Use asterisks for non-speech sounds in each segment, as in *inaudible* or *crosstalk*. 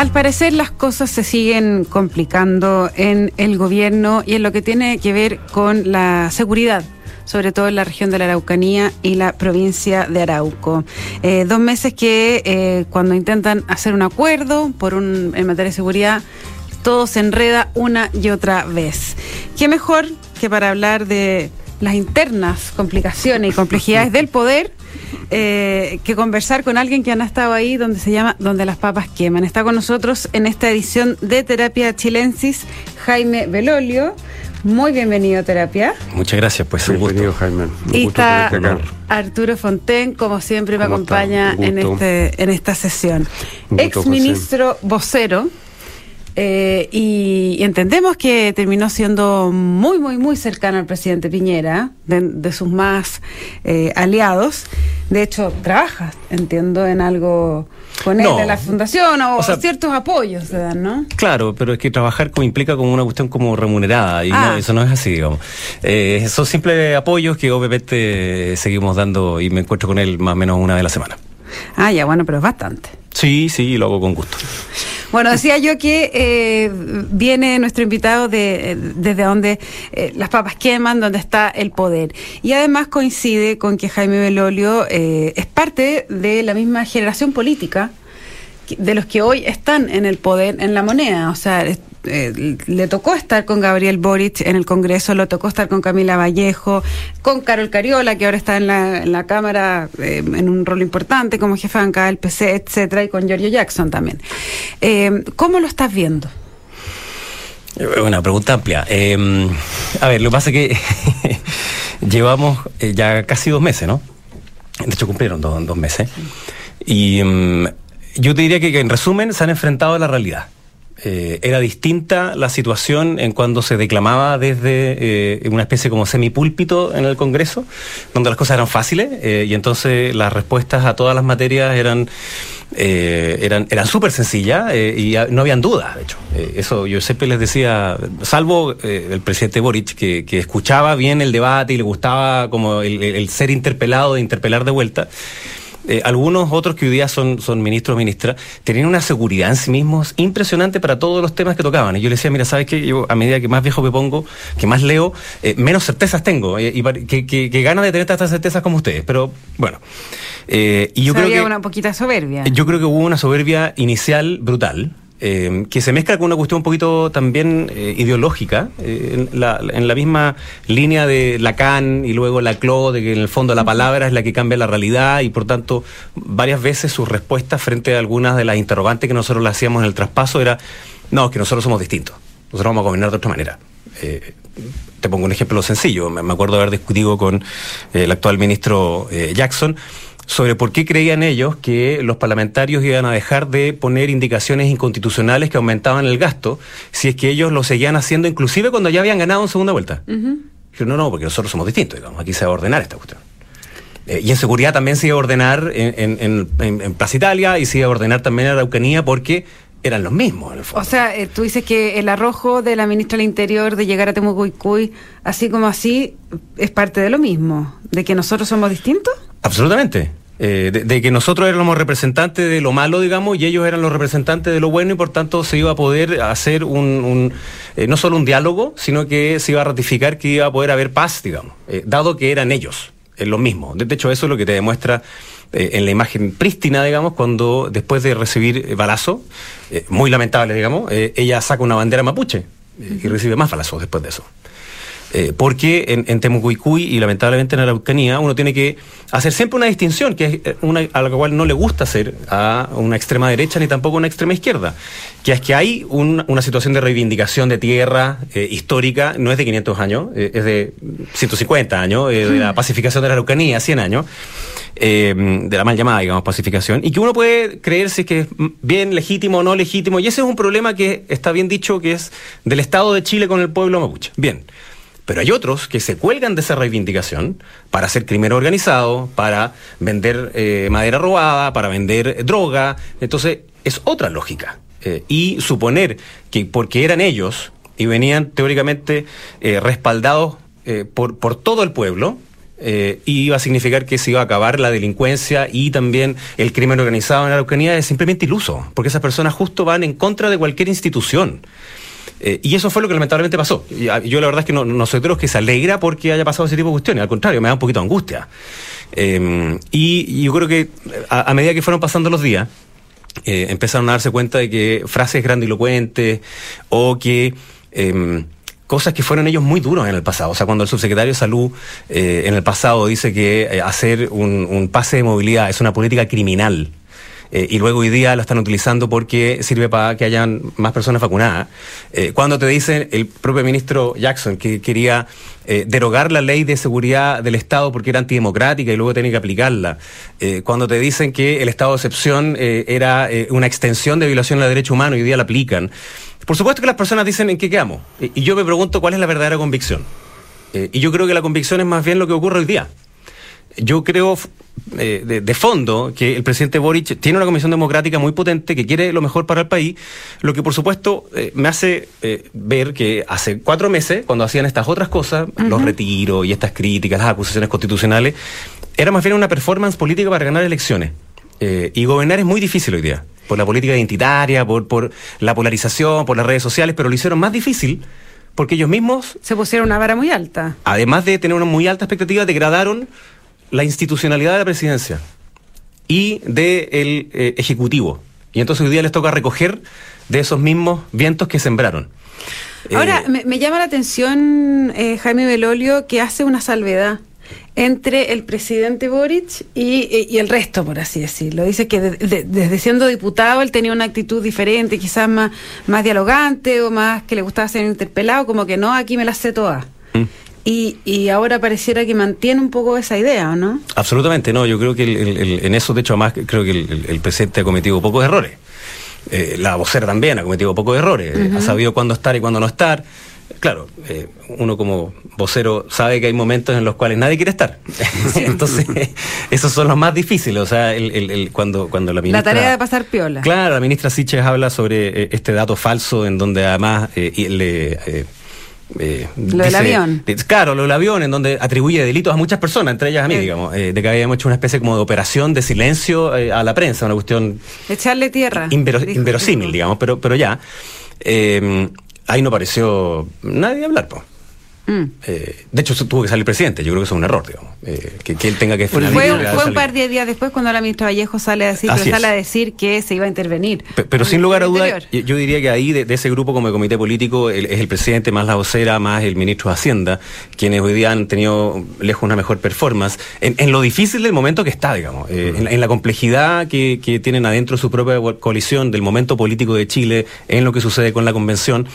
Al parecer las cosas se siguen complicando en el gobierno y en lo que tiene que ver con la seguridad sobre todo en la región de la Araucanía y la provincia de Arauco. Eh, dos meses que eh, cuando intentan hacer un acuerdo por un, en materia de seguridad, todo se enreda una y otra vez. ¿Qué mejor que para hablar de las internas complicaciones y complejidades del poder? Eh, que conversar con alguien que han estado ahí donde se llama Donde las papas queman. Está con nosotros en esta edición de Terapia Chilensis Jaime Belolio. Muy bienvenido a Terapia. Muchas gracias, pues un Bienvenido, Jaime. Un Y gusto está. Arturo Fonten, como siempre, me acompaña en, este, en esta sesión. Ex ministro vocero. Eh, y, y entendemos que terminó siendo muy, muy, muy cercano al presidente Piñera, de, de sus más eh, aliados. De hecho, trabajas, entiendo, en algo con él, No. en la fundación, o, O sea- ciertos apoyos se dan, ¿no? Claro, pero es que trabajar como implica como una cuestión como remunerada y Ah. no, eso no es así, digamos. Eh, son simples apoyos que obviamente seguimos dando y me encuentro con él más o menos una vez a la semana. Ah, ya, bueno, pero es bastante. Sí, sí, lo hago con gusto. Bueno, decía yo que eh, viene nuestro invitado de, desde donde eh, las papas queman, donde está el poder. Y además coincide con que Jaime Belolio eh, es parte de la misma generación política de los que hoy están en el poder, en la moneda. O sea, eh, le tocó estar con Gabriel Boric en el Congreso, le tocó estar con Camila Vallejo, con Carol Cariola, que ahora está en la, en la Cámara eh, en un rol importante como jefe de bancada del PC, etcétera, y con Giorgio Jackson también. Eh, ¿Cómo lo estás viendo? Una pregunta amplia. Eh, a ver, lo que pasa es que *laughs* llevamos ya casi dos meses, ¿no? De hecho, cumplieron dos, dos meses. Y mm, yo te diría que, que, en resumen se han enfrentado a la realidad. Eh, era distinta la situación en cuando se declamaba desde eh, una especie como semipúlpito en el Congreso, donde las cosas eran fáciles eh, y entonces las respuestas a todas las materias eran eran eran súper sencillas y no habían dudas, de hecho. Eso yo siempre les decía, salvo el presidente Boric, que, que escuchaba bien el debate y le gustaba como el ser interpelado, de interpelar de vuelta. Eh, algunos otros que hoy día son, son ministros o ministras tenían una seguridad en sí mismos impresionante para todos los temas que tocaban. Y yo le decía, mira, ¿sabes qué? Yo a medida que más viejo me pongo, que más leo, eh, menos certezas tengo. eh, y que, que, que ganas de tener tantas certezas como ustedes. Pero bueno. Eh, y yo O sea, creo había que... una poquita soberbia. Yo creo que hubo una soberbia inicial brutal. Eh, que se mezcla con una cuestión un poquito también eh, ideológica, eh, en, la, en la misma línea de Lacan y luego Laclau, de que en el fondo la palabra es la que cambia la realidad y por tanto varias veces sus respuestas frente a algunas de las interrogantes que nosotros le hacíamos en el traspaso era, no, es que nosotros somos distintos, nosotros vamos a gobernar de otra manera. Eh, te pongo un ejemplo sencillo, me me acuerdo de haber discutido con el actual ministro Jackson sobre por qué creían ellos que los parlamentarios iban a dejar de poner indicaciones inconstitucionales que aumentaban el gasto si es que ellos lo seguían haciendo inclusive cuando ya habían ganado en segunda vuelta. No, no, porque nosotros somos distintos, digamos, aquí se va a ordenar esta cuestión. Eh, y en seguridad también se iba a ordenar en, en, en- Plaza Italia y se iba a ordenar también en Araucanía porque eran los mismos en el fondo. O sea, eh, tú dices que el arrojo de la ministra del Interior de llegar a Temucuicuy, así como así, es parte de lo mismo, de que nosotros somos distintos. Absolutamente. Eh, de, de que nosotros éramos representantes de lo malo, digamos, y ellos eran los representantes de lo bueno, y por tanto se iba a poder hacer un, un, eh, no solo un diálogo, sino que se iba a ratificar que iba a poder haber paz, digamos, eh, dado que eran ellos, es lo mismo. De, de hecho, eso es lo que te demuestra en la imagen prístina, digamos, cuando después de recibir balazo, muy lamentable, digamos, ella saca una bandera mapuche y recibe más balazos después de eso. Eh, porque en, en Temucuicuy y lamentablemente en Araucanía uno tiene que hacer siempre una distinción, que es eh, una a la cual no le gusta hacer a una extrema derecha ni tampoco a una extrema izquierda, que es que hay un- una situación de reivindicación de tierra eh, histórica, no es de 500 años, eh, es de 150 años, de la pacificación de la Araucanía, 100 años, eh, de la mal llamada, digamos, pacificación, y que uno puede creer si es que es mm, bien legítimo o no legítimo, y ese es un problema que está bien dicho que es del Estado de Chile con el pueblo mapuche. Bien. Pero hay otros que se cuelgan de esa reivindicación para hacer crimen organizado, para vender eh, madera robada, para vender droga. Entonces, es otra lógica. Eh, y suponer que porque eran ellos y venían teóricamente eh, respaldados por, por todo el pueblo, iba a significar que se iba a acabar la delincuencia y también el crimen organizado en la Araucanía es simplemente iluso, porque esas personas justo van en contra de cualquier institución. Eh, y eso fue lo que lamentablemente pasó. Ah, yo la verdad es que no, soy de los que se alegra porque haya pasado ese tipo de cuestiones, al contrario, me da un poquito de angustia. Em, y, yo creo que a, medida que fueron pasando los días, eh, empezaron a darse cuenta de que frases grandilocuentes o que em, cosas que fueron ellos muy duros en el pasado. O sea, cuando el subsecretario de Salud eh, en el pasado dice que hacer un, pase de movilidad es una política criminal, eh, y luego hoy día lo están utilizando porque sirve para que hayan más personas vacunadas. Eh, cuando te dicen el propio ministro Jackson que quería eh, derogar la ley de seguridad del Estado porque era antidemocrática y luego tenía que aplicarla, cuando te dicen que el estado de excepción era una extensión de violación los derechos humanos y hoy día la aplican, por supuesto que las personas dicen en qué quedamos. y yo me pregunto cuál es la verdadera convicción. y yo creo que la convicción es más bien lo que ocurre hoy día yo creo eh, de, fondo que el presidente Boric tiene una comisión democrática muy potente que quiere lo mejor para el país, lo que por supuesto eh, me hace eh, ver que hace cuatro meses, cuando hacían estas otras cosas, los retiros y estas críticas, las acusaciones constitucionales, era más bien una performance política para ganar elecciones. y gobernar es muy difícil hoy día, por la política identitaria, por, por la polarización, por las redes sociales, pero lo hicieron más difícil porque ellos mismos... Se pusieron una vara muy alta. Además de tener una muy alta expectativa, degradaron la institucionalidad de la presidencia y del eh, Ejecutivo. Y entonces hoy día les toca recoger de esos mismos vientos que sembraron. Ahora, eh, me, llama la atención, eh, Jaime Belolio, que hace una salvedad entre el presidente Boric y, el resto, por así decirlo. Dice que desde siendo diputado él tenía una actitud diferente, quizás más, más dialogante o más que le gustaba ser interpelado, como que no, aquí me la sé toda. Mm. Y, y, ahora pareciera que mantiene un poco esa idea, ¿no? Absolutamente, no. Yo creo que en eso, de hecho, además, creo que el, presidente ha cometido pocos errores. Eh, la vocera también ha cometido pocos errores. Ha sabido cuándo estar y cuándo no estar. Claro, eh, uno como vocero sabe que hay momentos en los cuales nadie quiere estar. *laughs* *laughs* Entonces, esos son los más difíciles. O sea, el, cuando, cuando la ministra. La tarea de pasar piola. Claro, la ministra Siches habla sobre eh, este dato falso en donde además le eh, lo del avión. claro, lo del avión, en donde atribuye delitos a muchas personas, entre ellas a mí, digamos, eh, de que habíamos hecho una especie como de operación de silencio eh, a la prensa, una cuestión... Echarle tierra. inverosímil, digamos, pero, pero ya. ahí no pareció nadie hablar, pues. Mm. Eh, de hecho, tuvo que salir el presidente. Yo creo que eso es un error, digamos. Eh, que, él tenga que Fue, fue un par de días después cuando la ministra Vallejo sale a decir, sale a decir que se iba a intervenir. Pero, sin lugar a dudas, yo, diría que ahí, de, ese grupo como el comité político, es el presidente más la vocera, más el ministro de Hacienda, quienes hoy día han tenido lejos una mejor performance, en, lo difícil del momento que está, digamos, eh, en, la complejidad que, que tienen adentro su propia coalición, del momento político de Chile, en lo que sucede con la convención.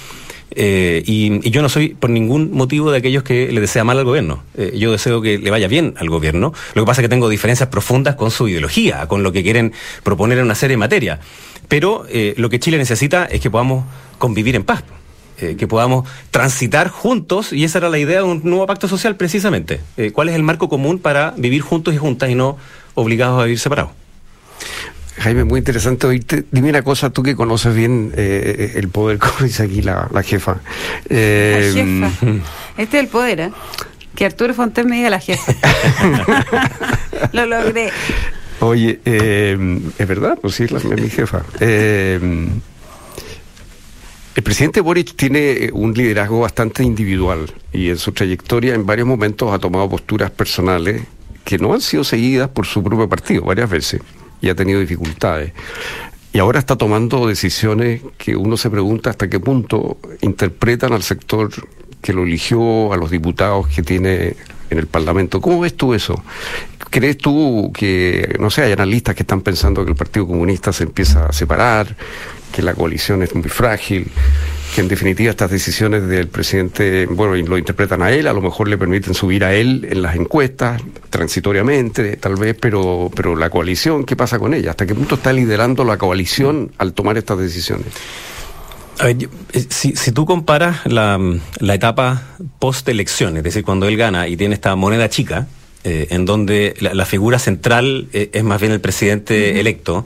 Eh, y, yo no soy por ningún motivo de aquellos que le desea mal al gobierno. Eh, yo deseo que le vaya bien al gobierno. Lo que pasa es que tengo diferencias profundas con su ideología, con lo que quieren proponer en una serie de materias. Pero eh, lo que Chile necesita es que podamos convivir en paz. que podamos transitar juntos, y esa era la idea de un nuevo pacto social precisamente. ¿Cuál es el marco común para vivir juntos y juntas y no obligados a vivir separados? Jaime, muy interesante oírte. Dime una cosa, tú que conoces bien eh, el poder, *laughs* como dice aquí la, jefa. Eh, la jefa. *laughs* Este es el poder, ¿eh? Que Arturo Fontes me diga la jefa. *laughs* Lo logré. Oye, eh, es verdad, pues sí, es mi jefa. el presidente Boric tiene un liderazgo bastante individual y en su trayectoria en varios momentos ha tomado posturas personales que no han sido seguidas por su propio partido varias veces y ha tenido dificultades. Y ahora está tomando decisiones que uno se pregunta hasta qué punto interpretan al sector que lo eligió, a los diputados que tiene en el Parlamento. ¿Cómo ves tú eso? ¿Crees tú que, no sé, hay analistas que están pensando que el Partido Comunista se empieza a separar, que la coalición es muy frágil? que en definitiva estas decisiones del presidente, bueno, lo interpretan a él, a lo mejor le permiten subir a él en las encuestas, transitoriamente, tal vez, pero, pero la coalición, ¿qué pasa con ella? ¿Hasta qué punto está liderando la coalición al tomar estas decisiones? A ver, eh, si, tú comparas la, etapa post-elección, es decir, cuando él gana y tiene esta moneda chica, eh, en donde la, figura central eh, es más bien el presidente electo,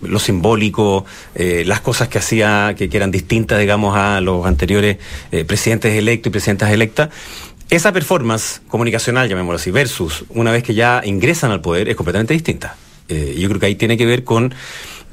lo simbólico, eh, las cosas que hacía, que, eran distintas, digamos, a los anteriores eh, presidentes electos y presidentas electas. esa performance comunicacional, llamémoslo así, versus una vez que ya ingresan al poder, es completamente distinta. Eh, yo creo que ahí tiene que ver con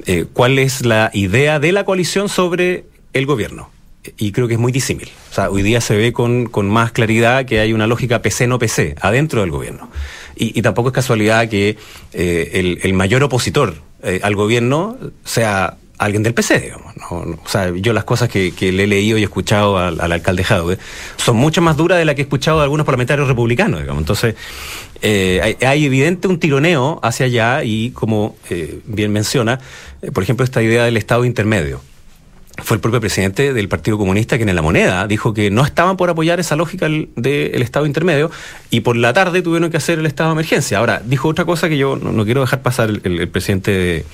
eh, cuál es la idea de la coalición sobre el gobierno. Y creo que es muy disímil. O sea, hoy día se ve con, con más claridad que hay una lógica PC no PC adentro del gobierno. Y, y tampoco es casualidad que eh, el, el, mayor opositor eh, al gobierno sea alguien del PC, digamos. O sea, yo las cosas que, le he leído y escuchado al, al alcalde Jadwe son mucho más duras de las que he escuchado de algunos parlamentarios republicanos, digamos. Entonces, eh, hay, evidente un tironeo hacia allá y, como bien menciona, por ejemplo, esta idea del Estado intermedio. Fue el propio presidente del Partido Comunista quien en la moneda dijo que no estaban por apoyar esa lógica del de Estado intermedio y por la tarde tuvieron que hacer el estado de emergencia. Ahora, dijo otra cosa que yo no, no quiero dejar pasar el, el, el presidente de,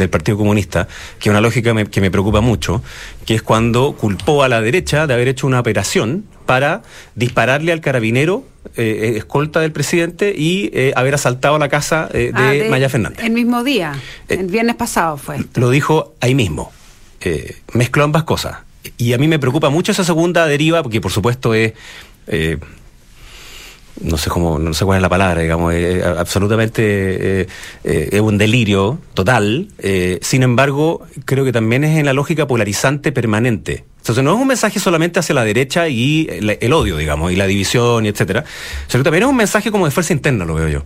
del Partido Comunista, que es una lógica me, que me preocupa mucho, que es cuando culpó a la derecha de haber hecho una operación para dispararle al carabinero eh, escolta del presidente y eh, haber asaltado la casa eh, de, ah, de, Maya Fernández. El mismo día, el viernes pasado fue. Esto. Lo dijo ahí mismo. Mezcló ambas cosas. Y a mí me preocupa mucho esa segunda deriva, porque por supuesto es no sé cómo, no sé cuál es la palabra, digamos, eh, absolutamente eh, eh, es un delirio total. sin embargo, creo que también es en la lógica polarizante permanente. Entonces no es un mensaje solamente hacia la derecha y el, el odio, digamos, y la división y etcétera, sino también es un mensaje como de fuerza interna, lo veo yo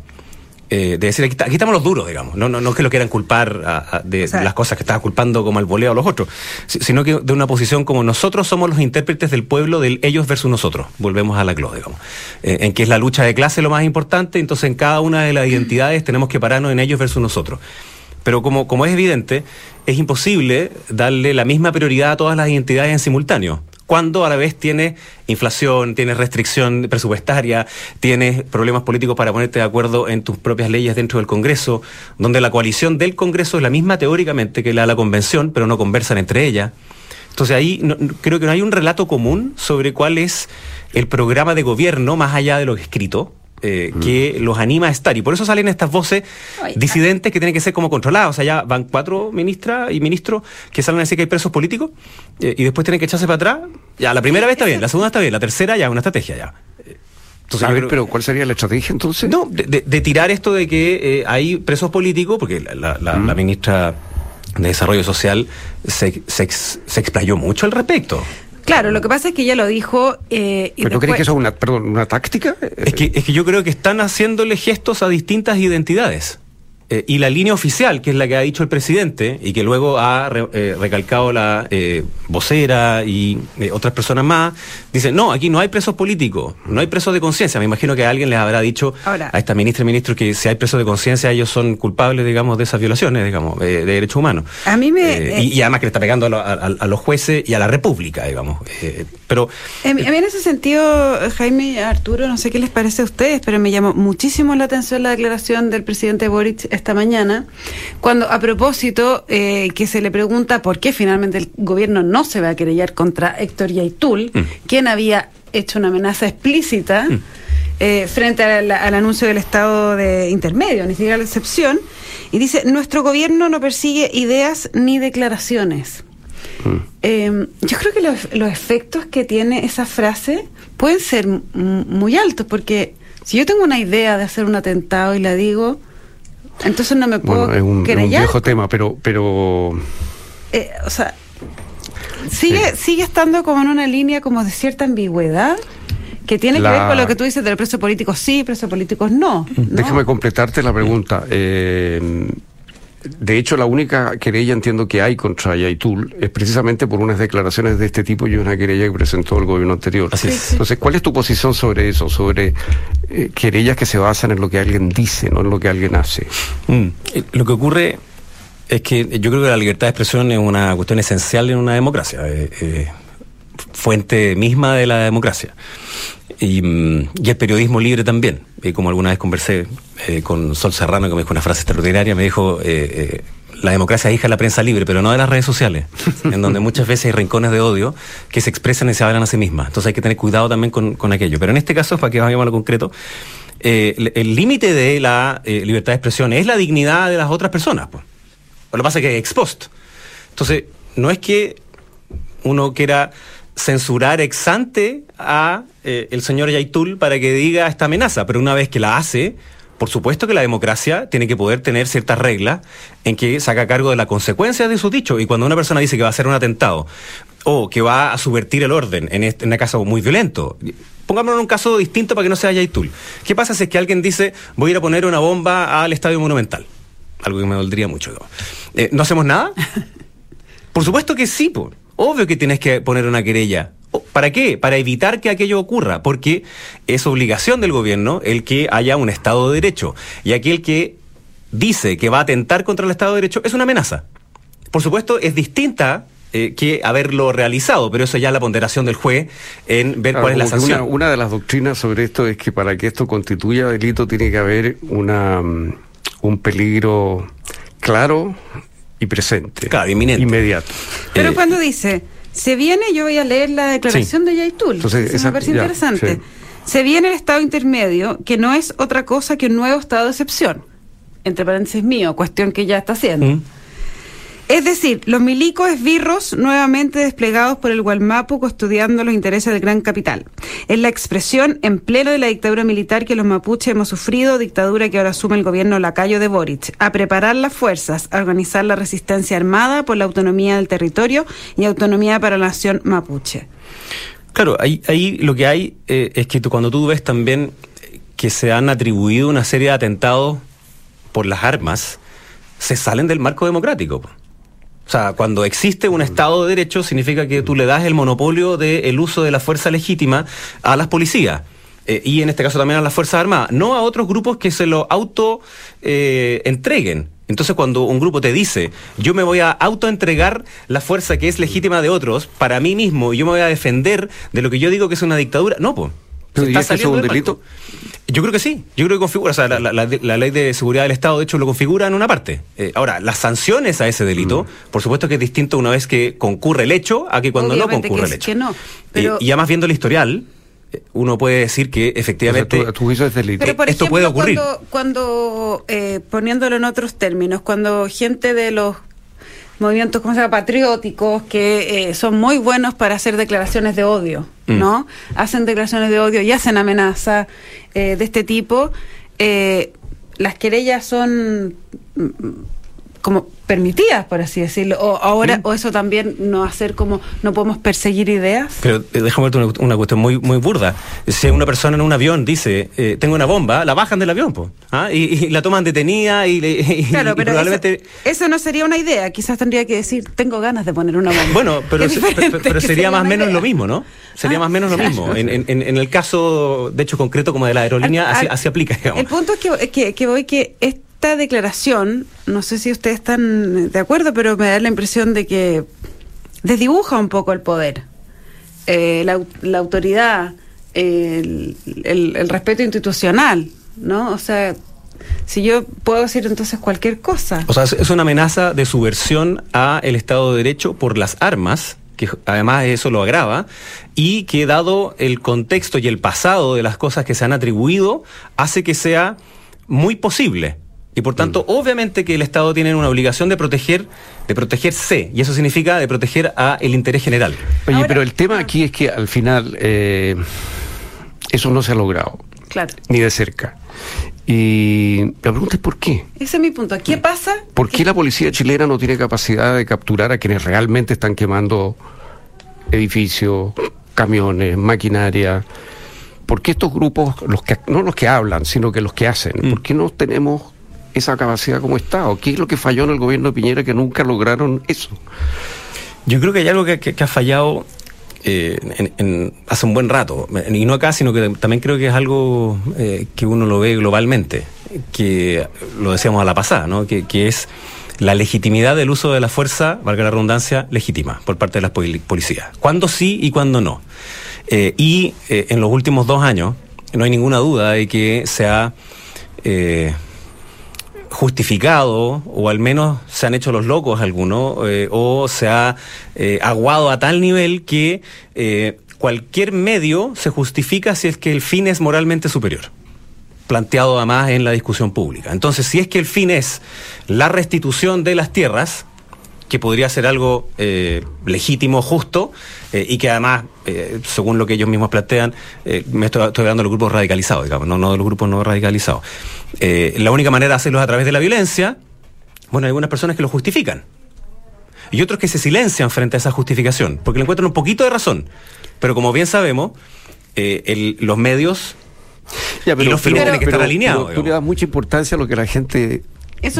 eh, de decir, aquí, aquí, estamos los duros, digamos. No, no, no es que lo quieran culpar a, a de, o sea, de, las cosas que estaban culpando como al voleo a los otros, sino que de una posición como nosotros somos los intérpretes del pueblo del ellos versus nosotros. Volvemos a la CLO, digamos. Eh, en que es la lucha de clase lo más importante, entonces en cada una de las identidades *clears throat* tenemos que pararnos en ellos versus nosotros. Pero como, como es evidente, es imposible darle la misma prioridad a todas las identidades en simultáneo cuando a la vez tienes inflación, tienes restricción presupuestaria, tienes problemas políticos para ponerte de acuerdo en tus propias leyes dentro del Congreso, donde la coalición del Congreso es la misma teóricamente que la de la convención, pero no conversan entre ellas. Entonces ahí no, creo que no hay un relato común sobre cuál es el programa de gobierno más allá de lo escrito, eh, mm. que los anima a estar. Y por eso salen estas voces Oye, disidentes que tienen que ser como controladas. O sea, ya van cuatro ministras y ministros que salen a decir que hay presos políticos eh, y después tienen que echarse para atrás. Ya, la primera vez está bien, la segunda está bien, la tercera ya, una estrategia ya. Entonces, a ver, pero ¿cuál sería la estrategia entonces? No, de, de, de tirar esto de que eh, hay presos políticos, porque la, la, mm. la ministra de Desarrollo Social se, se, se explayó mucho al respecto. Claro, lo que pasa es que ella lo dijo. Eh, y ¿Pero después... crees que eso es una, perdón, una táctica? Es que, es que yo creo que están haciéndole gestos a distintas identidades. Eh, y la línea oficial, que es la que ha dicho el presidente y que luego ha re, eh, recalcado la eh, vocera y eh, otras personas más, dice, no, aquí no hay presos políticos, no hay presos de conciencia. Me imagino que alguien les habrá dicho Ahora, a esta ministra y ministro que si hay presos de conciencia ellos son culpables, digamos, de esas violaciones, digamos, de derechos humanos. A mí me... Y, y, además que le está pegando a, lo, a, a, los jueces y a la República, digamos. pero... A mí, a mí en ese sentido, Jaime y Arturo, no sé qué les parece a ustedes, pero me llamó muchísimo la atención la declaración del presidente Boric esta mañana, cuando a propósito eh, que se le pregunta por qué finalmente el gobierno no se va a querellar contra Héctor Yaitul, mm. quien había hecho una amenaza explícita mm. eh, frente al, al, anuncio del estado de intermedio, ni siquiera la excepción, y dice, nuestro gobierno no persigue ideas ni declaraciones. Mm. Eh, yo creo que los, los, efectos que tiene esa frase pueden ser muy altos, porque si yo tengo una idea de hacer un atentado y la digo, entonces no me puedo bueno, es un, un viejo tema, pero... pero... Eh, o sea, sigue, sí. sigue estando como en una línea como de cierta ambigüedad que tiene la... que ver con lo que tú dices del preso político sí, preso políticos no. ¿no? Déjame completarte la pregunta. Eh, de hecho, la única querella entiendo que hay contra Yaitul es precisamente por unas declaraciones de este tipo y una querella que presentó el gobierno anterior. Así es. Entonces, ¿cuál es tu posición sobre eso? Sobre eh, querellas que se basan en lo que alguien dice, no en lo que alguien hace. Mm. Lo que ocurre es que yo creo que la libertad de expresión es una cuestión esencial en una democracia, eh, eh, fuente misma de la democracia. Y, y, el periodismo libre también. Y como alguna vez conversé eh, con Sol Serrano, que me dijo una frase extraordinaria, me dijo, eh, eh, la democracia es hija de la prensa libre, pero no de las redes sociales, *laughs* en donde muchas veces hay rincones de odio que se expresan y se hablan a sí mismas. Entonces hay que tener cuidado también con, con aquello. Pero en este caso, para que vayamos a lo concreto, el límite de la libertad de expresión es la dignidad de las otras personas. Pues. Lo que pasa es que es ex post. Entonces, no es que uno quiera censurar ex ante a eh, el señor Yaitul para que diga esta amenaza, pero una vez que la hace, por supuesto que la democracia tiene que poder tener ciertas reglas en que saca cargo de las consecuencias de sus dichos. Y cuando una persona dice que va a hacer un atentado o que va a subvertir el orden en, este, en un caso muy violento, pongámonos en un caso distinto para que no sea Yaitul. ¿Qué pasa si es que alguien dice voy a ir a poner una bomba al Estadio Monumental? Algo que me doldría mucho. Eh, ¿No hacemos nada? *laughs* Por supuesto que sí, pues. Obvio que tienes que poner una querella. ¿Para qué? Para evitar que aquello ocurra, porque es obligación del gobierno el que haya un Estado de Derecho. Y aquel que dice que va a atentar contra el Estado de Derecho es una amenaza. Por supuesto, es distinta eh, que haberlo realizado, pero eso ya es la ponderación del juez en ver cuál es la sanción. Una, una, de las doctrinas sobre esto es que para que esto constituya delito tiene que haber una, mm, un peligro claro y presente. Claro, inminente. Inmediato. Pero eh, cuando dice, se viene, yo voy a leer la declaración de Yaitul. Entonces, me parece interesante. Se viene el estado intermedio, que no es otra cosa que un nuevo estado de excepción. Entre paréntesis mío, cuestión que ya está haciendo. Mm. Es decir, los milicos esbirros nuevamente desplegados por el Gualmapu custodiando los intereses del gran capital. Es la expresión en pleno de la dictadura militar que los mapuches hemos sufrido, dictadura que ahora asume el gobierno lacayo de Boric, a preparar las fuerzas, a organizar la resistencia armada por la autonomía del territorio y autonomía para la nación mapuche. Claro, ahí, ahí lo que hay eh, es que cuando tú ves también que se han atribuido una serie de atentados por las armas, se salen del marco democrático. O sea, cuando existe un Estado de Derecho, significa que tú le das el monopolio del uso de la fuerza legítima a las policías. Eh, y en este caso también a las Fuerzas Armadas, no a otros grupos que se lo auto eh, entreguen. Entonces cuando un grupo te dice, yo me voy a autoentregar la fuerza que es legítima de otros para mí mismo y yo me voy a defender de lo que yo digo que es una dictadura, no, pues. ¿Está es un delito? Yo creo que sí, yo creo que configura, o sea, la, ley de seguridad del Estado de hecho lo configura en una parte. Eh, ahora, las sanciones a ese delito, mm. por supuesto que es distinto una vez que concurre el hecho a que cuando no concurre el hecho. y, ya más viendo el historial, eh, uno puede decir que efectivamente esto puede ocurrir. Cuando, cuando eh, poniéndolo en otros términos, cuando gente de los movimientos como se llama patrióticos que eh, son muy buenos para hacer declaraciones de odio, mm. ¿no? Hacen declaraciones de odio y hacen amenazas eh, de este tipo. Eh, las querellas son como permitidas, por así decirlo. O ahora, o eso también no hacer como no podemos perseguir ideas. Pero eh, déjame ver una, cuestión muy muy burda. Si una persona en un avión dice eh, tengo una bomba, la bajan del avión, pues, y, la toman detenida y, *laughs* claro, pero probablemente eso, no sería una idea. Quizás tendría que decir tengo ganas de poner una bomba. Bueno, *laughs* pero, pero, sería más o menos lo mismo, ¿no? Sería más o menos lo mismo. En, en, en, el caso, de hecho concreto como de la aerolínea, así, aplica. Digamos. El punto es que, que, que voy que esta declaración, no sé si ustedes están de acuerdo, pero me da la impresión de que desdibuja un poco el poder, eh, la, autoridad, el, respeto institucional, ¿no? O sea, si yo puedo decir entonces cualquier cosa. O sea, es una amenaza de subversión a el Estado de Derecho por las armas que además eso lo agrava, y que dado el contexto y el pasado de las cosas que se han atribuido, hace que sea muy posible y por tanto, mm. obviamente que el Estado tiene una obligación de proteger, de protegerse, y eso significa de proteger a el interés general. Oye, pero el tema aquí es que al final eh, eso no se ha logrado. Claro. Ni de cerca. Y la pregunta es por qué. Ese es mi punto. ¿Qué pasa? ¿Por qué la policía chilena no tiene capacidad de capturar a quienes realmente están quemando edificios, camiones, maquinaria? ¿Por qué estos grupos, los que, no los que hablan, sino que los que hacen, mm. por qué no tenemos esa capacidad como Estado? ¿Qué es lo que falló en el gobierno de Piñera que nunca lograron eso? Yo creo que hay algo que, ha fallado eh, hace un buen rato, y no acá, sino que también creo que es algo eh, que uno lo ve globalmente, que lo decíamos a la pasada, ¿no? que, es la legitimidad del uso de la fuerza, valga la redundancia, legítima por parte de las policías. ¿Cuándo sí y cuándo no? Eh, y en los últimos dos años no hay ninguna duda de que se ha justificado, o al menos se han hecho los locos algunos, eh, o se ha eh, aguado a tal nivel que eh, cualquier medio se justifica si es que el fin es moralmente superior planteado además en la discusión pública. Entonces, si es que el fin es la restitución de las tierras, que podría ser algo legítimo, justo, y que además, según lo que ellos mismos plantean, me estoy, hablando de los grupos radicalizados, digamos, no, no de los grupos no radicalizados. La única manera de hacerlo es a través de la violencia. Bueno, hay algunas personas que lo justifican. Y otros que se silencian frente a esa justificación, porque le encuentran un poquito de razón. Pero como bien sabemos, los medios y los fines tienen que estar alineados. tú le das mucha importancia a lo que la gente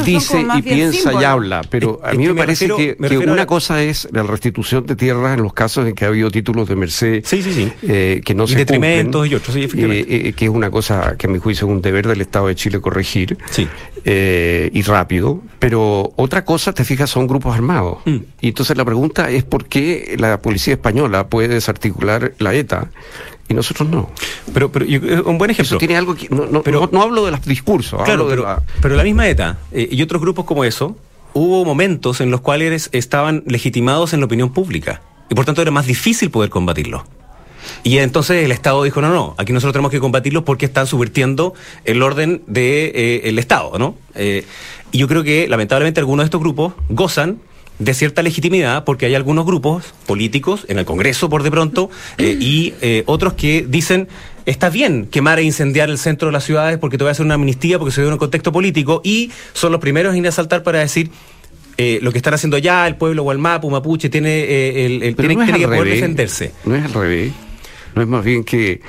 dice y piensa y habla, pero a mí me, parece que, una cosa es la restitución de tierras en los casos en que ha habido títulos de merced eh, que no y se detrimentos y otros, eh, eh, que es una cosa que a mi juicio es un deber del Estado de Chile corregir y rápido, pero otra cosa, te fijas, son grupos armados. Mm. Y entonces la pregunta es por qué la policía española puede desarticular la ETA y nosotros no. Pero, pero un buen ejemplo. Eso tiene algo que. No, pero, no, hablo de los discursos. Claro, pero, la... pero la misma ETA eh, y otros grupos como eso, hubo momentos en los cuales estaban legitimados en la opinión pública. Y por tanto era más difícil poder combatirlo. Y entonces el Estado dijo, no, no, aquí nosotros tenemos que combatirlos porque están subvirtiendo el orden del de, eh, Estado, ¿no? Eh, y yo creo que lamentablemente algunos de estos grupos gozan de cierta legitimidad porque hay algunos grupos políticos en el Congreso por de pronto eh, y eh, otros que dicen está bien quemar e incendiar el centro de las ciudades porque te voy a hacer una amnistía porque se dio en un contexto político y son los primeros en ir a saltar para decir eh, lo que están haciendo ya el pueblo o el Mapu, Mapuche tiene, el, tiene, que poder defenderse. No es al revés. No es más bien que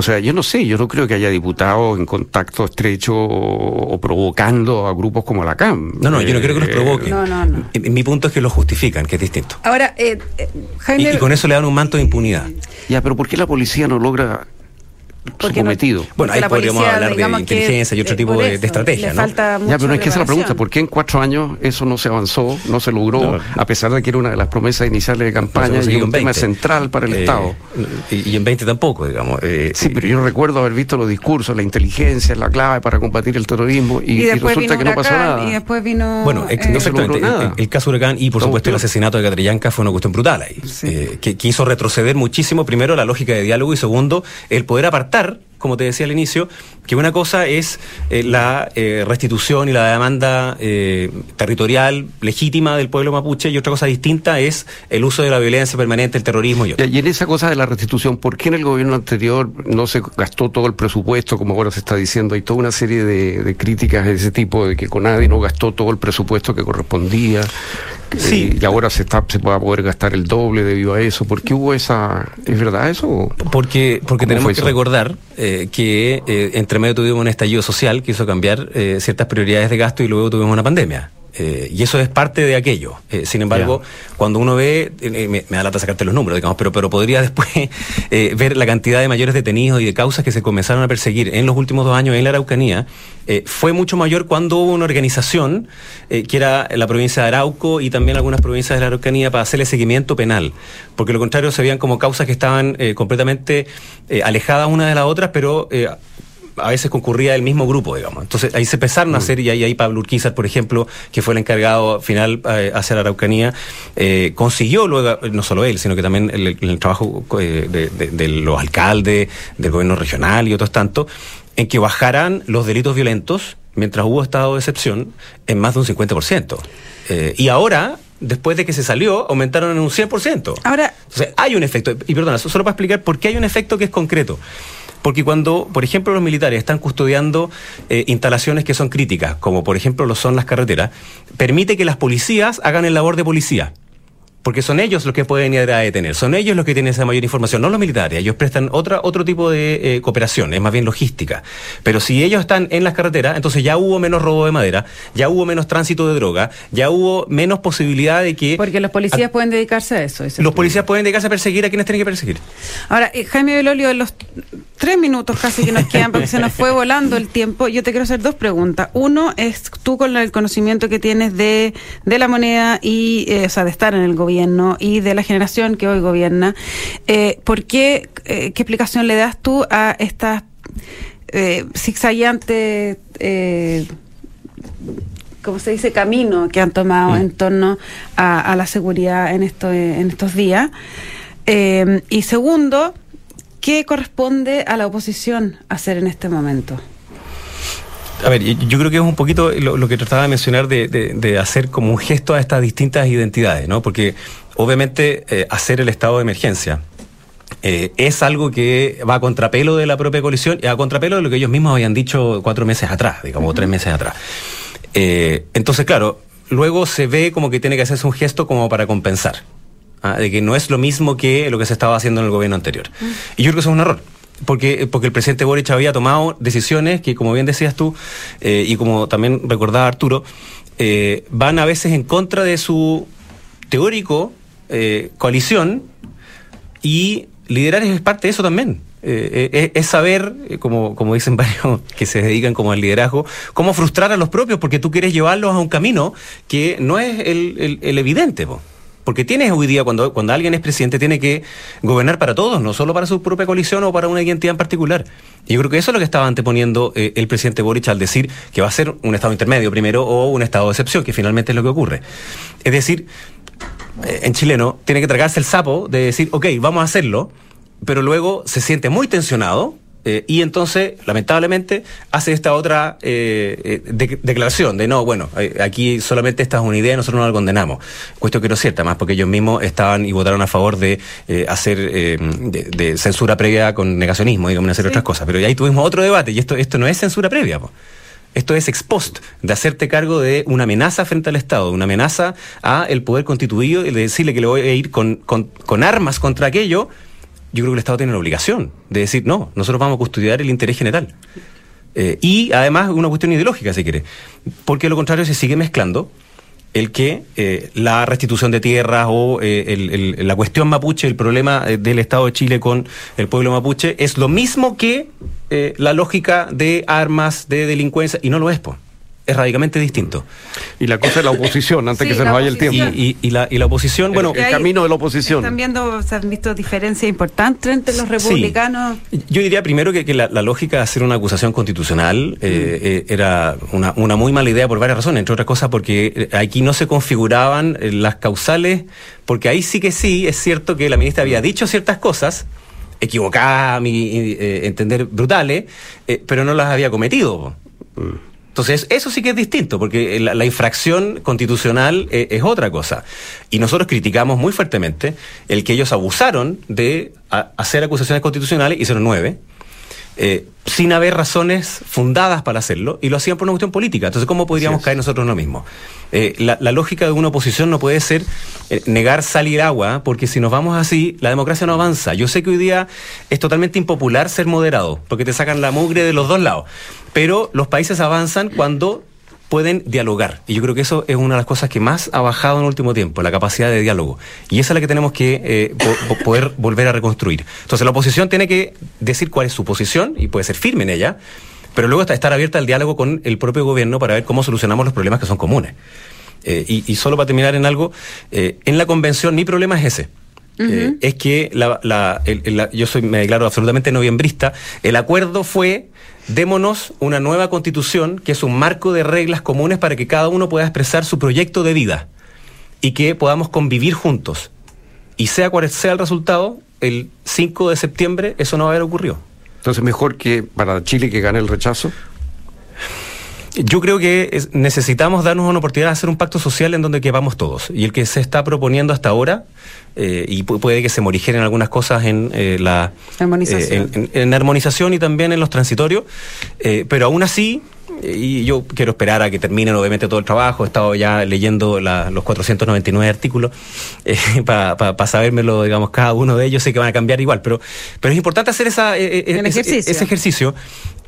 o sea, yo no sé, yo no creo que haya diputados en contacto estrecho o, provocando a grupos como la CAM. No, no, yo no creo que los eh, provoquen. No, no, no. Mi punto es que lo justifican, que es distinto. Ahora, eh, eh Jaime... y, con eso le dan un manto de impunidad. Ya, pero ¿por qué la policía no logra cometido. bueno, ahí podríamos hablar de inteligencia y otro tipo de, estrategia, ¿no? ya, pero no es que esa es la pregunta. ¿Por qué en cuatro años eso no se avanzó, no se logró, a pesar de que era una de las promesas iniciales de campaña y un tema central para el eh, Estado? Y, en 20 tampoco, digamos. Eh, sí, pero yo recuerdo haber visto los discursos, la inteligencia es la clave para combatir el terrorismo y, resulta que no pasó nada. Y después vino... Bueno, eh, no El, caso Huracán y, por supuesto, el asesinato de Catrillanca fue una cuestión brutal ahí, que, que hizo retroceder muchísimo, primero, la lógica de diálogo y segundo, el poder apartar matar como te decía al inicio, que una cosa es eh, la eh, restitución y la demanda eh, territorial legítima del pueblo mapuche y otra cosa distinta es el uso de la violencia permanente, el terrorismo y Y en esa cosa de la restitución, ¿por qué en el gobierno anterior no se gastó todo el presupuesto, como ahora se está diciendo? Hay toda una serie de, críticas de ese tipo, de que con nadie no gastó todo el presupuesto que correspondía. Sí. y ahora se, está, se va a poder gastar el doble debido a eso. ¿Por qué hubo esa... ¿Es verdad eso? Porque, porque tenemos que recordar que entre medio tuvimos un estallido social que hizo cambiar eh, ciertas prioridades de gasto y luego tuvimos una pandemia. Eh, y eso es parte de aquello. Eh, sin embargo, cuando uno ve, me, da lata sacarte los números, digamos, pero, pero podría *laughs* después ver la cantidad de mayores detenidos y de causas que se comenzaron a perseguir en los últimos dos años en la Araucanía, fue mucho mayor cuando hubo una organización, que era la provincia de Arauco y también algunas provincias de la Araucanía, para hacerle seguimiento penal. Porque lo contrario se veían como causas que estaban completamente alejadas una de las otras, pero a veces concurría el mismo grupo, digamos. Entonces ahí se empezaron a mm. hacer, y ahí, ahí Pablo Urquizar, por ejemplo, que fue el encargado final eh, hacia la Araucanía, eh, consiguió luego, no solo él, sino que también el, trabajo eh, de, los alcaldes, del gobierno regional y otros tantos, en que bajaran los delitos violentos, mientras hubo estado de excepción, en más de un 50%. y ahora después de que se salió, aumentaron en un 100%. Ahora. Entonces, hay un efecto. Y perdona, solo para explicar por qué hay un efecto que es concreto. Porque cuando, por ejemplo, los militares están custodiando eh, instalaciones que son críticas, como por ejemplo lo son las carreteras, permite que las policías hagan el labor de policía porque son ellos los que pueden ir a detener, son ellos los que tienen esa mayor información, no los militares, ellos prestan otra, otro tipo de eh, cooperación, es más bien logística. Pero si ellos están en las carreteras, entonces ya hubo menos robo de madera, ya hubo menos tránsito de droga, ya hubo menos posibilidad de que... Porque los policías pueden dedicarse a eso. Los policías pueden dedicarse a perseguir a quienes tienen que perseguir. Ahora, eh, Jaime Belolio, los tres minutos casi que nos quedan, porque se nos fue volando el tiempo, yo te quiero hacer dos preguntas. Uno es tú con el conocimiento que tienes de, de la moneda y, eh, o sea, de estar en el gobierno gobierno y de la generación que hoy gobierna, eh, ¿por qué, eh, qué explicación le das tú a estas eh, zigzagueantes, eh, como se dice, camino que han tomado mm. en torno a, la seguridad en, esto, en estos días? Eh, y segundo, ¿qué corresponde a la oposición hacer en este momento? A ver, yo creo que es un poquito lo, que trataba de mencionar de, hacer como un gesto a estas distintas identidades, ¿no? Porque obviamente eh, hacer el estado de emergencia eh, es algo que va a contrapelo de la propia coalición y a contrapelo de lo que ellos mismos habían dicho cuatro meses atrás, digamos, o tres meses atrás. Eh, entonces, claro, luego se ve como que tiene que hacerse un gesto como para compensar. ¿ah? De que no es lo mismo que lo que se estaba haciendo en el gobierno anterior. Y yo creo que eso es un error porque, porque el presidente Boric había tomado decisiones que, como bien decías tú, eh, y como también recordaba Arturo, van a veces en contra de su teórico coalición y liderar es parte de eso también. Eh, eh, es saber, eh, como, como dicen *laughs* varios que se dedican como al liderazgo, cómo frustrar a los propios, porque tú quieres llevarlos a un camino que no es el, evidente. Porque tienes hoy día, cuando, cuando alguien es presidente, tiene que gobernar para todos, no solo para su propia coalición o para una identidad en particular. Y yo creo que eso es lo que estaba anteponiendo el presidente Boric al decir que va a ser un estado intermedio primero o un estado de excepción, que finalmente es lo que ocurre. Es decir, eh, en chileno, tiene que tragarse el sapo de decir, ok, vamos a hacerlo, pero luego se siente muy tensionado eh, y entonces, lamentablemente, hace esta otra eh, declaración de no, bueno, aquí solamente esta es una idea y nosotros no la condenamos. Cuestión que no es cierta, más porque ellos mismos estaban y votaron a favor de hacer de, censura previa con negacionismo, digamos, hacer otras cosas. Pero ahí tuvimos otro debate y esto, esto no es censura previa. Esto es ex post, de hacerte cargo de una amenaza frente al Estado, una amenaza a el poder constituido y de decirle que le voy a ir con, con, armas contra aquello. Yo creo que el Estado tiene la obligación de decir, no, nosotros vamos a custodiar el interés general. Eh, y además una cuestión ideológica, si quiere. Porque lo contrario se sigue mezclando el que eh, la restitución de tierras o eh, la cuestión mapuche, el problema eh, del Estado de Chile con el pueblo mapuche, es lo mismo que la lógica de armas, de delincuencia, y no lo es, pues es radicalmente distinto. Y la cosa de la oposición, antes *laughs* que se nos vaya el tiempo. Y, la, oposición, bueno... El, camino de la oposición. Están viendo, se han visto diferencias importantes entre los republicanos. Yo diría primero que, la, lógica de hacer una acusación constitucional eh, mm. eh, era una, una, muy mala idea por varias razones, entre otras cosas porque eh, aquí no se configuraban las causales, porque ahí sí que sí, es cierto que la ministra había dicho ciertas cosas, equivocadas, a mi entender brutales, pero no las había cometido. Mm. Entonces, eso sí que es distinto, porque la, infracción constitucional eh, es otra cosa. Y nosotros criticamos muy fuertemente el que ellos abusaron de hacer acusaciones constitucionales, hicieron nueve, eh, sin haber razones fundadas para hacerlo, y lo hacían por una cuestión política. Entonces, ¿cómo podríamos caer nosotros en lo mismo? Eh, la, lógica de una oposición no puede ser negar salir agua, porque si nos vamos así, la democracia no avanza. Yo sé que hoy día es totalmente impopular ser moderado, porque te sacan la mugre de los dos lados pero los países avanzan cuando pueden dialogar. Y yo creo que eso es una de las cosas que más ha bajado en el último tiempo, la capacidad de diálogo. Y esa es la que tenemos que eh, poder volver a reconstruir. Entonces la oposición tiene que decir cuál es su posición y puede ser firme en ella, pero luego está estar abierta al diálogo con el propio gobierno para ver cómo solucionamos los problemas que son comunes. Eh, y, solo para terminar en algo, eh, en la convención mi problema es ese. es que la, yo soy, me declaro absolutamente noviembrista. El acuerdo fue démonos una nueva constitución que es un marco de reglas comunes para que cada uno pueda expresar su proyecto de vida y que podamos convivir juntos. Y sea cual sea el resultado, el 5 de septiembre eso no va a haber ocurrido. Entonces, mejor que para Chile que gane el rechazo. Yo creo que necesitamos darnos una oportunidad de hacer un pacto social en donde quepamos todos. Y el que se está proponiendo hasta ahora, eh, y puede que se morigeren algunas cosas en eh, la armonización. Eh, en, armonización y también en los transitorios, pero aún así y yo quiero esperar a que terminen obviamente todo el trabajo, he estado ya leyendo los 499 artículos *laughs* para pa, sabérmelo, digamos, cada uno de ellos, sé que van a cambiar igual, pero, pero es importante hacer esa, ese ejercicio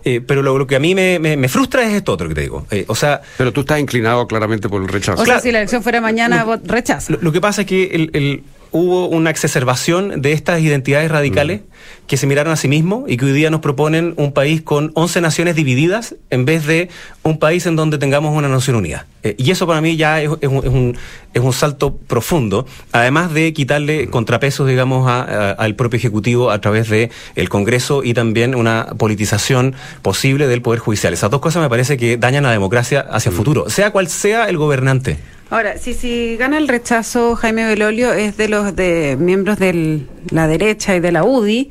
eh, pero lo, que a mí me, me, frustra es esto otro que te digo. Eh, o sea, pero tú estás inclinado claramente por el rechazo. O sea, si la elección fuera mañana, rechazo. Lo, que pasa es que el, el, hubo una exacerbación de estas identidades radicales mm. que se miraron a sí mismos y que hoy día nos proponen un país con 11 naciones divididas en vez de un país en donde tengamos una nación unida. Eh, y eso para mí ya es, un, es, un, salto profundo, además de quitarle contrapesos, digamos, al propio Ejecutivo a través de el Congreso y también una politización posible del Poder Judicial. Esas dos cosas me parece que dañan la democracia hacia el mm. futuro, sea cual sea el gobernante. Ahora, si, si gana el rechazo Jaime Belolio es de los de miembros de la derecha y de la UDI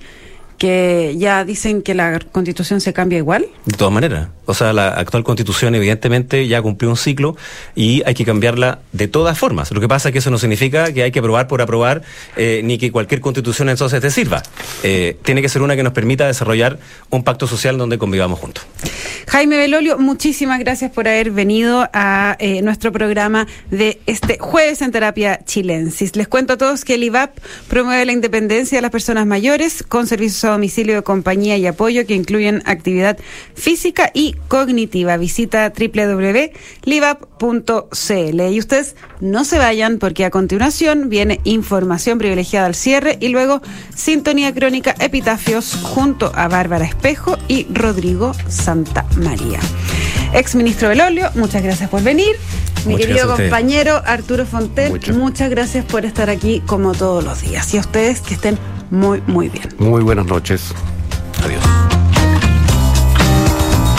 que ya dicen que la constitución se cambia igual. De todas maneras. O sea, la actual constitución evidentemente ya cumplió un ciclo y hay que cambiarla de todas formas. Lo que pasa es que eso no significa que hay que aprobar por aprobar eh, ni que cualquier constitución entonces te sirva. Eh, tiene que ser una que nos permita desarrollar un pacto social donde convivamos juntos. Jaime Belolio, muchísimas gracias por haber venido a eh, nuestro programa de este jueves en terapia chilensis. Les cuento a todos que el IVAP promueve la independencia de las personas mayores con servicios domicilio de compañía y apoyo que incluyen actividad física y cognitiva. Visita www.livap.cl. Y ustedes no se vayan porque a continuación viene información privilegiada al cierre y luego sintonía crónica epitafios junto a Bárbara Espejo y Rodrigo Santa María. Ex ministro del Olio, muchas gracias por venir. Mi querido compañero Arturo Fontel, muchas gracias por estar aquí como todos los días. Y a ustedes que estén muy, muy bien. Muy buenas noches.